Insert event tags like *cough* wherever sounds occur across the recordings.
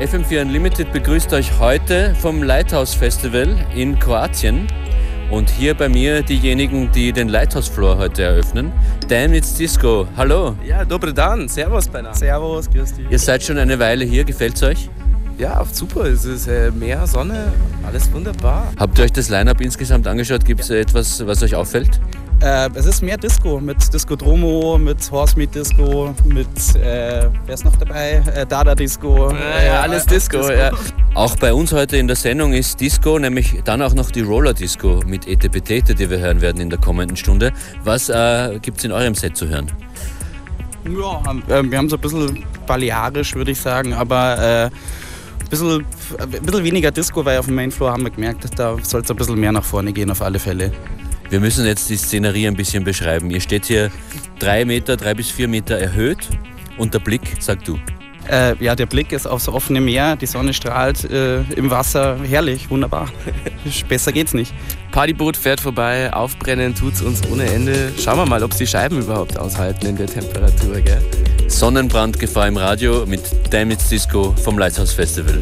FM4 Unlimited begrüßt euch heute vom Lighthouse Festival in Kroatien. Und hier bei mir diejenigen, die den Lighthouse Floor heute eröffnen. Damn It's Disco. Hallo. Ja, dobre dan. Servus beinahe. Servus, grüß dich. Ihr seid schon eine Weile hier. Gefällt's euch? Ja, super. Es ist äh, Meer, Sonne, alles wunderbar. Habt ihr euch das Line-Up insgesamt angeschaut? Gibt es etwas, was euch auffällt? Äh, es ist mehr Disco mit Disco Dromo, mit Horse Meat Disco, mit, äh, wer ist noch dabei? Äh, Dada Disco. Ja, ja, alles Disco, Disco. Ja. *laughs* Auch bei uns heute in der Sendung ist Disco, nämlich dann auch noch die Roller Disco mit Etepetete, die wir hören werden in der kommenden Stunde. Was äh, gibt es in eurem Set zu hören? Ja, äh, wir haben so ein bisschen balearisch, würde ich sagen, aber ein bisschen, ein bisschen weniger Disco, weil auf dem Mainfloor haben wir gemerkt, da soll es ein bisschen mehr nach vorne gehen, auf alle Fälle. Wir müssen jetzt die Szenerie ein bisschen beschreiben. Ihr steht hier drei Meter, drei bis vier Meter erhöht und der Blick, sag du. Äh, ja, der Blick ist aufs offene Meer, die Sonne strahlt äh, im Wasser, herrlich, wunderbar. *laughs* Besser geht's nicht. Partyboot fährt vorbei, aufbrennen tut's uns ohne Ende. Schauen wir mal, ob die Scheiben überhaupt aushalten in der Temperatur, gell? Sonnenbrandgefahr im Radio mit Damage Disco vom Lighthouse Festival.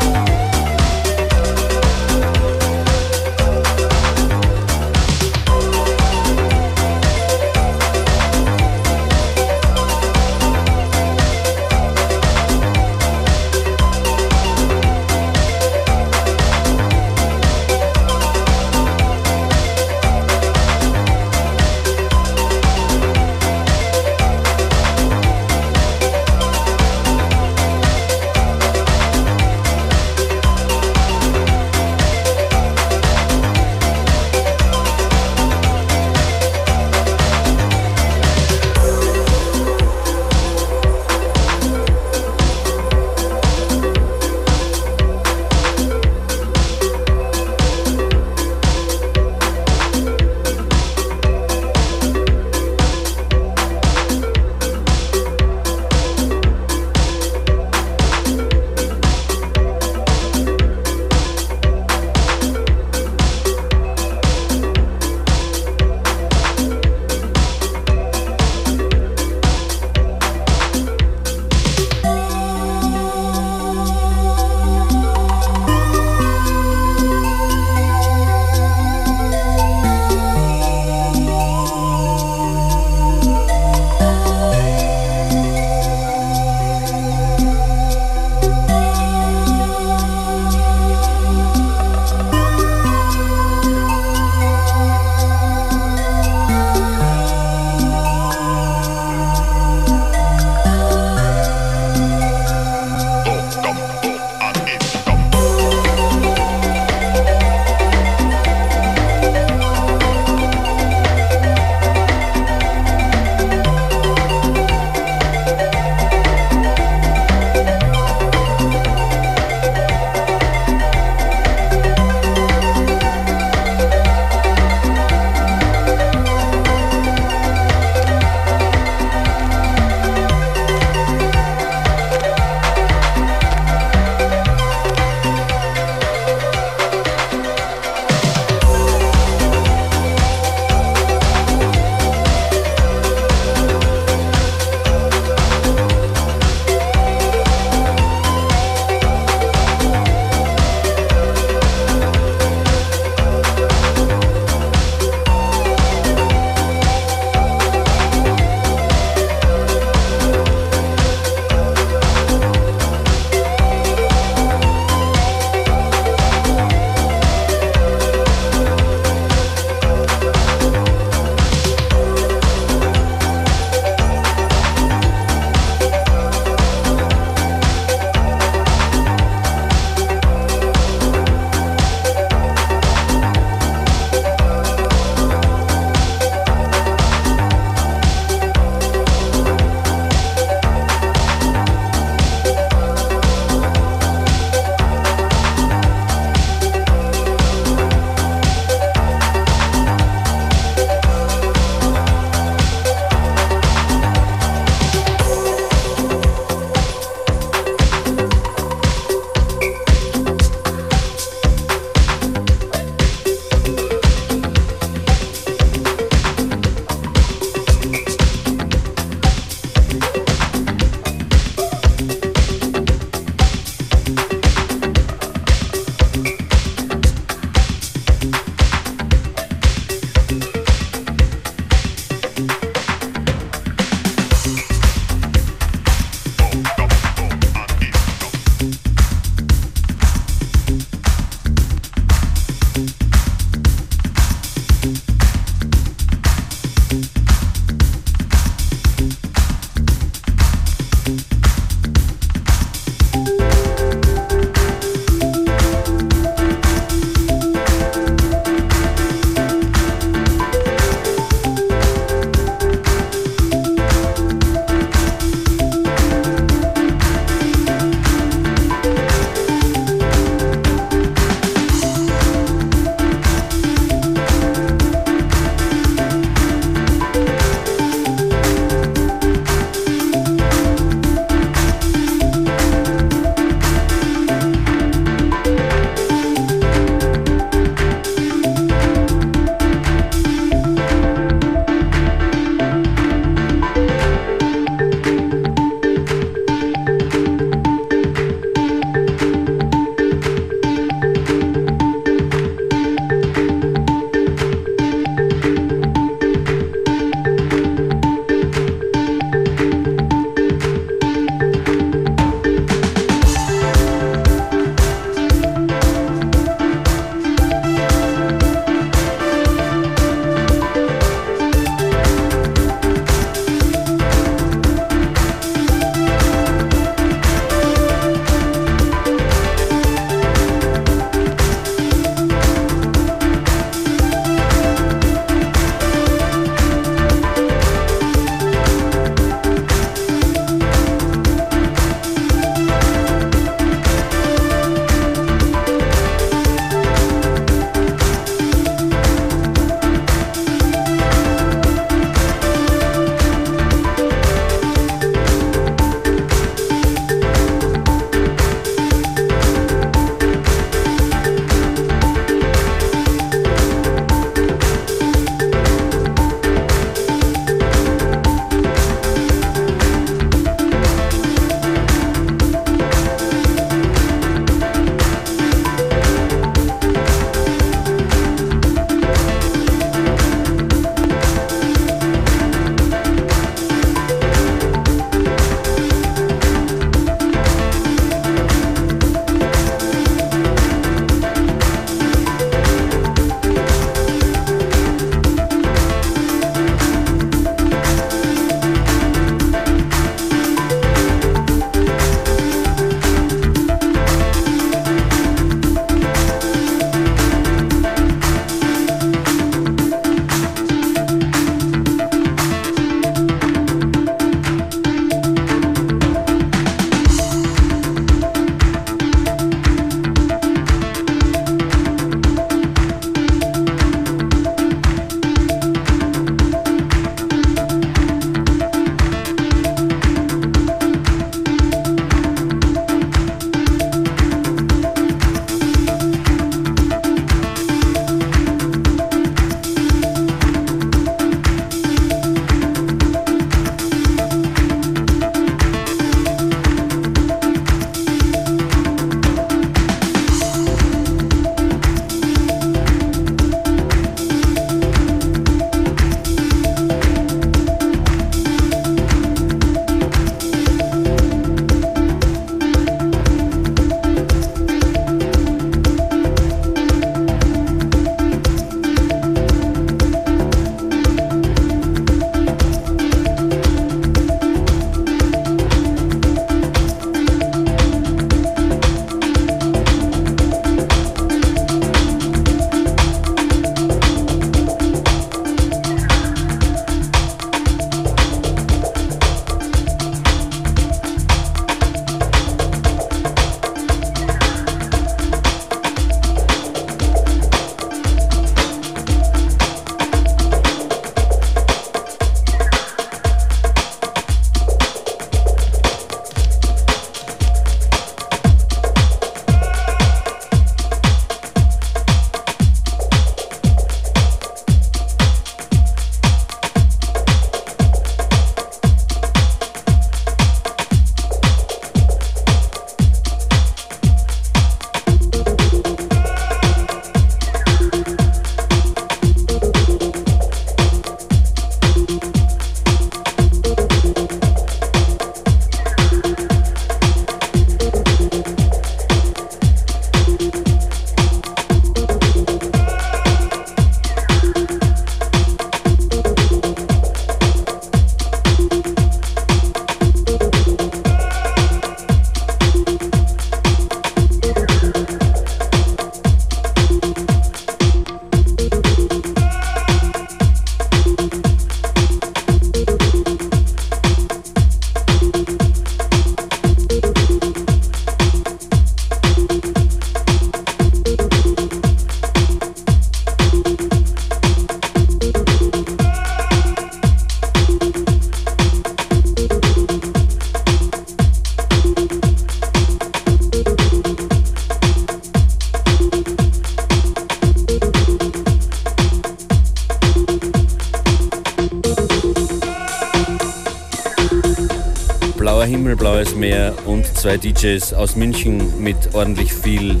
Zwei DJs aus München mit ordentlich viel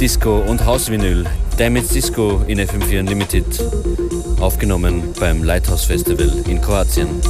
Disco und Hausvinyl. Damage Disco in FM4 Unlimited, aufgenommen beim Lighthouse Festival in Kroatien.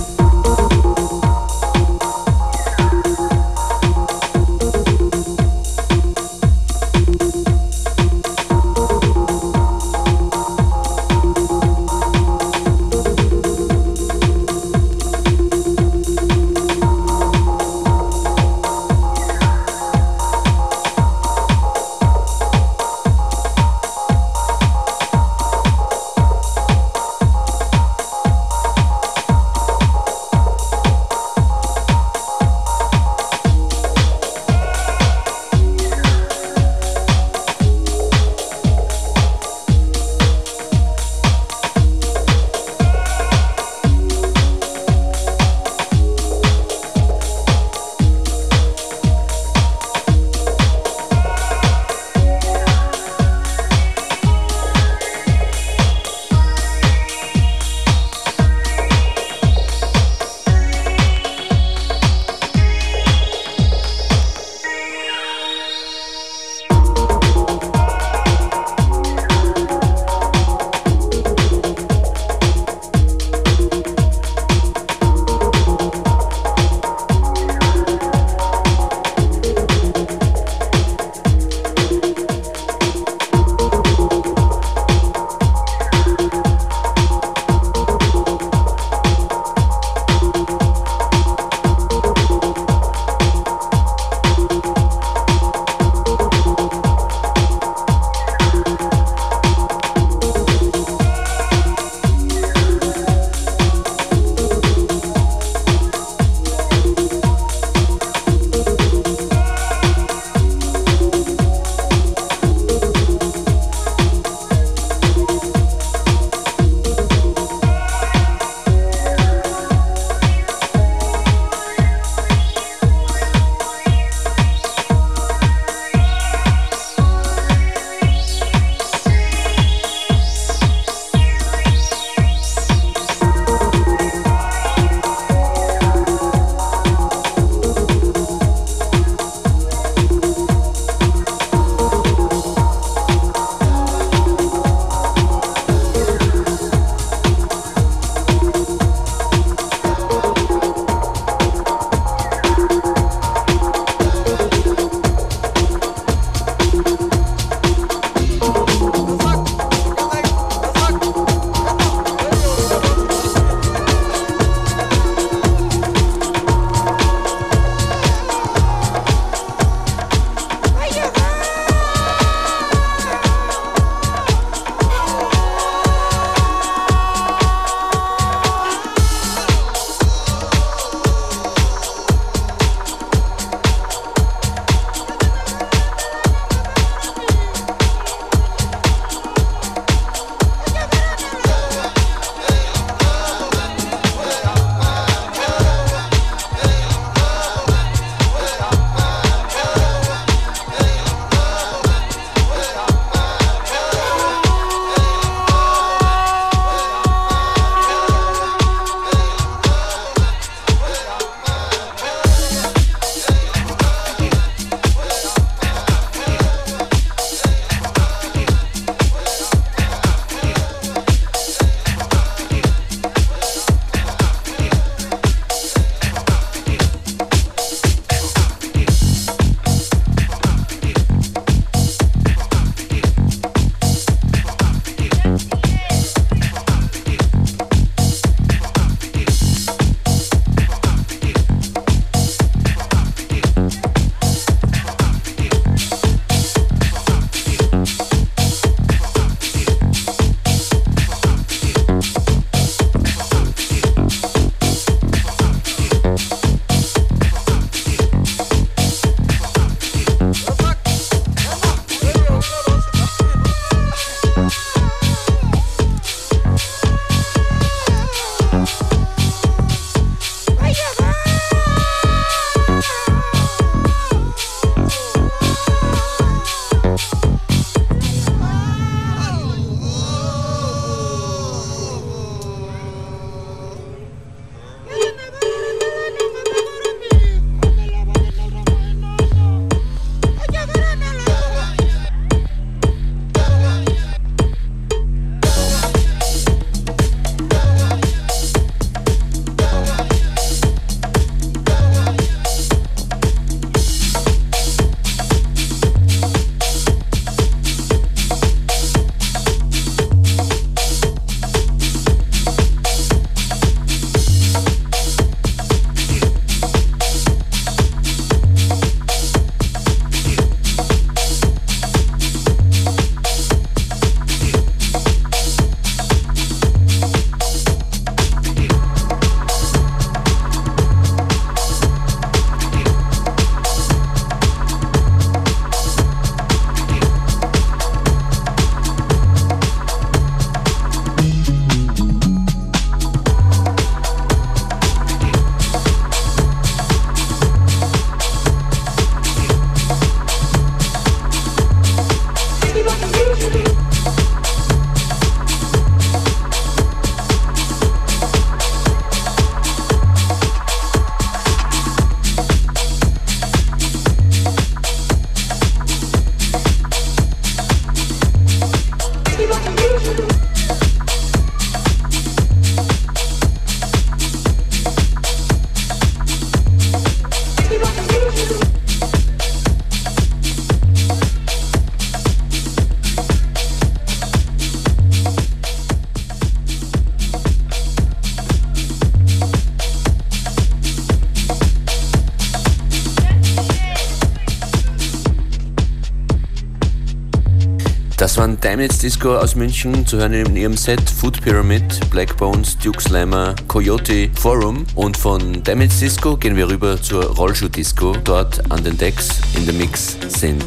Damned Disco aus München, zu hören in ihrem Set Food Pyramid, Black Bones, Duke Slammer, Coyote, Forum. Und von Damned Disco gehen wir rüber zur Rollschuh Disco. Dort an den Decks in der Mix sind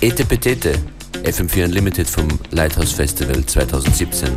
Ete Petete, FM4 Unlimited vom Lighthouse Festival 2017.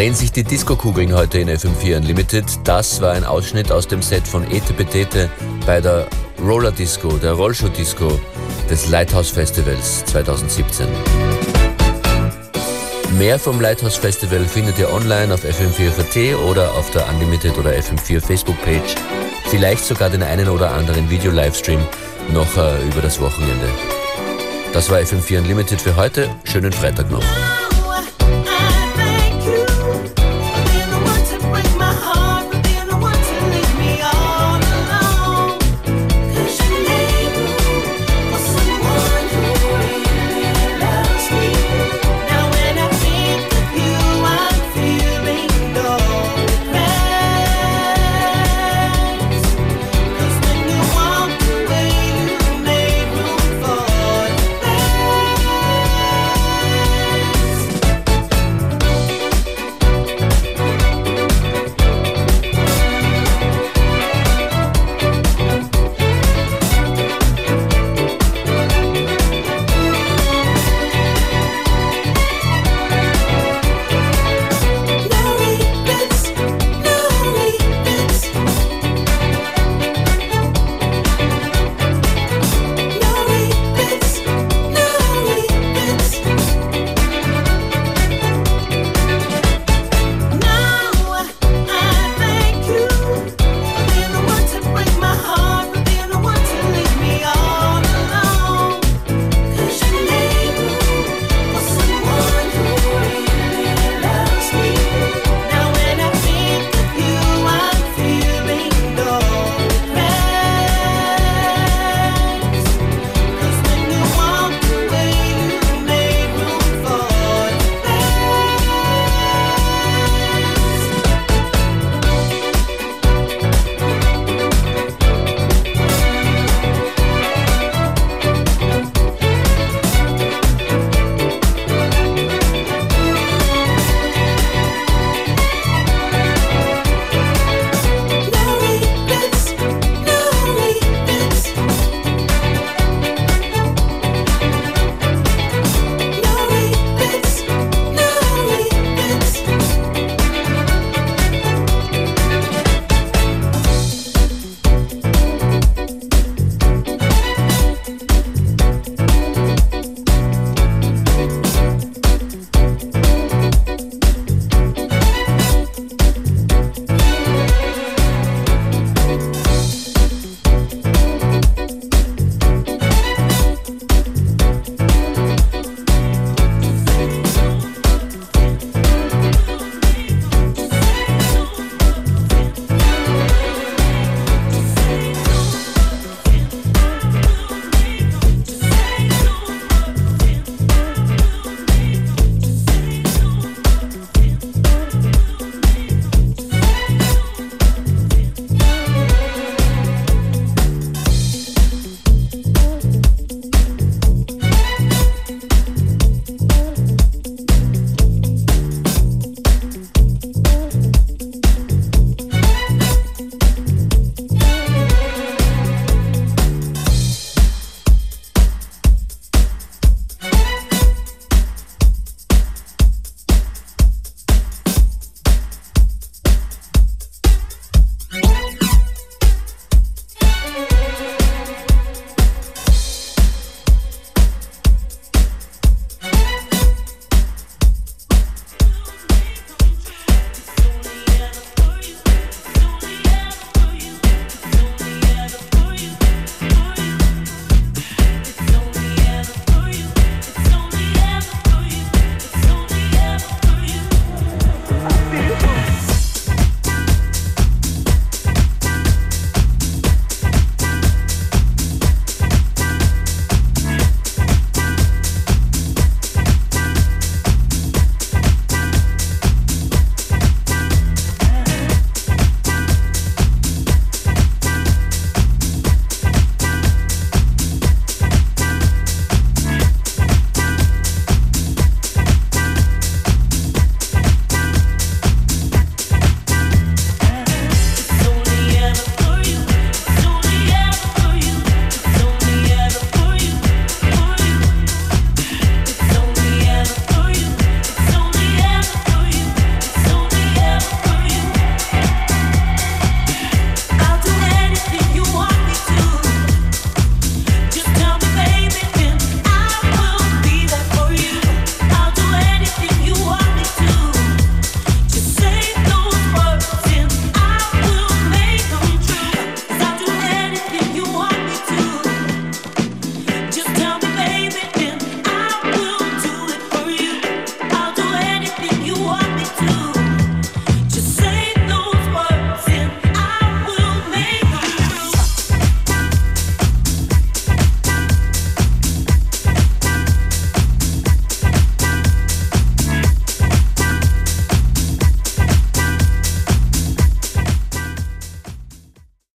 Drehen sich die Disco-Kugeln heute in FM4 Unlimited. Das war ein Ausschnitt aus dem Set von Ete Petete bei der Roller Disco, der Rollshow Disco des Lighthouse Festivals 2017. Mehr vom Lighthouse Festival findet ihr online auf fm4.at oder auf der Unlimited oder FM4 Facebook-Page. Vielleicht sogar den einen oder anderen Video-Livestream noch äh, über das Wochenende. Das war FM4 Unlimited für heute. Schönen Freitag noch.